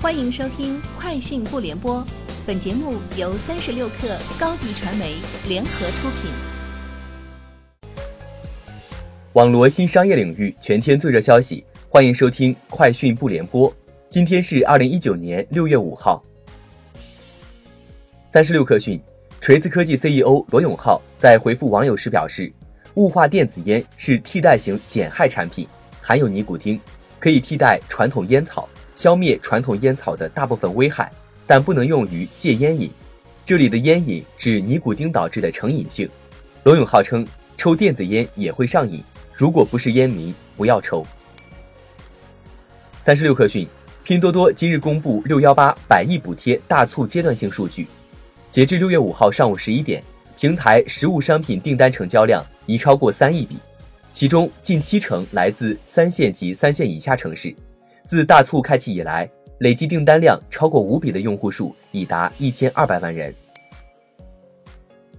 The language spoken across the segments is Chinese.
欢迎收听《快讯不联播》，本节目由三十六克高低传媒联合出品。网罗新商业领域全天最热消息，欢迎收听《快讯不联播》。今天是二零一九年六月五号。三十六克讯，锤子科技 CEO 罗永浩在回复网友时表示，雾化电子烟是替代型减害产品，含有尼古丁，可以替代传统烟草。消灭传统烟草的大部分危害，但不能用于戒烟瘾。这里的烟瘾指尼古丁导致的成瘾性。罗永浩称，抽电子烟也会上瘾，如果不是烟民，不要抽。三十六氪讯，拼多多今日公布六幺八百亿补贴大促阶段性数据，截至六月五号上午十一点，平台实物商品订单成交量已超过三亿笔，其中近七成来自三线及三线以下城市。自大促开启以来，累计订单量超过五笔的用户数已达一千二百万人。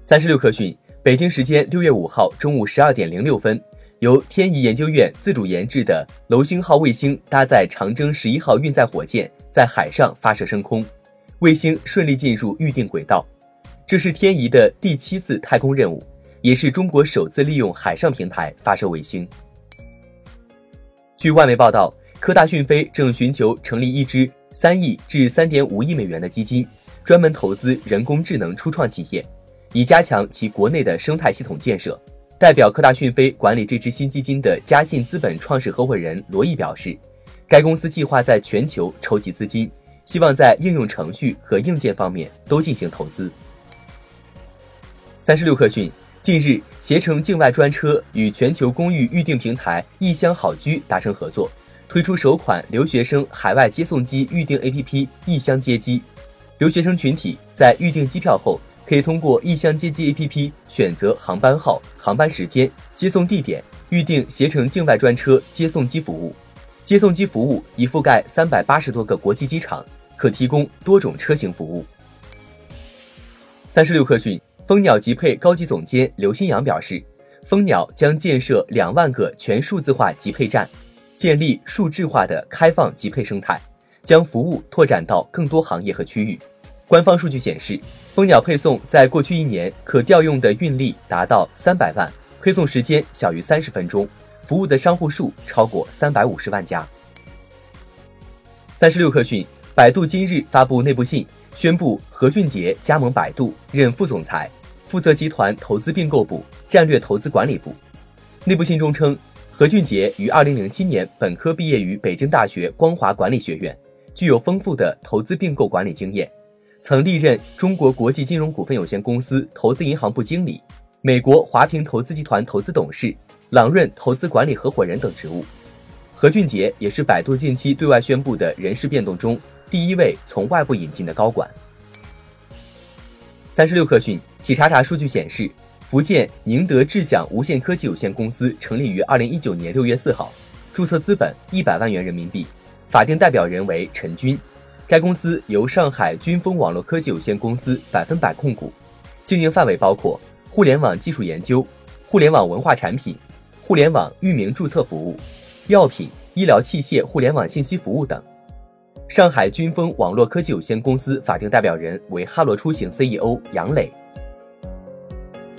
三十六氪讯，北京时间六月五号中午十二点零六分，由天仪研究院自主研制的楼星号卫星搭载长征十一号运载火箭在海上发射升空，卫星顺利进入预定轨道。这是天仪的第七次太空任务，也是中国首次利用海上平台发射卫星。据外媒报道。科大讯飞正寻求成立一支三亿至三点五亿美元的基金，专门投资人工智能初创企业，以加强其国内的生态系统建设。代表科大讯飞管理这支新基金的嘉信资本创始合伙人罗毅表示，该公司计划在全球筹集资金，希望在应用程序和硬件方面都进行投资。三十六氪讯，近日携程境外专车与全球公寓预订平台异乡好居达成合作。推出首款留学生海外接送机预订 APP“ 异乡接机”，留学生群体在预订机票后，可以通过“异乡接机 ”APP 选择航班号、航班时间、接送地点，预订携程境外专车接送机服务。接送机服务已覆盖三百八十多个国际机场，可提供多种车型服务。三十六氪讯，蜂鸟集配高级总监刘新阳表示，蜂鸟将建设两万个全数字化集配站。建立数字化的开放集配生态，将服务拓展到更多行业和区域。官方数据显示，蜂鸟配送在过去一年可调用的运力达到三百万，配送时间小于三十分钟，服务的商户数超过三百五十万家。三十六氪讯，百度今日发布内部信，宣布何俊杰加盟百度，任副总裁，负责集团投资并购部、战略投资管理部。内部信中称。何俊杰于二零零七年本科毕业于北京大学光华管理学院，具有丰富的投资并购管理经验，曾历任中国国际金融股份有限公司投资银行部经理、美国华平投资集团投资董事、朗润投资管理合伙人等职务。何俊杰也是百度近期对外宣布的人事变动中第一位从外部引进的高管。三十六氪讯，企查查数据显示。福建宁德智享无线科技有限公司成立于二零一九年六月四号，注册资本一百万元人民币，法定代表人为陈军。该公司由上海军锋网络科技有限公司百分百控股，经营范围包括互联网技术研究、互联网文化产品、互联网域名注册服务、药品、医疗器械互联网信息服务等。上海军锋网络科技有限公司法定代表人为哈罗出行 CEO 杨磊。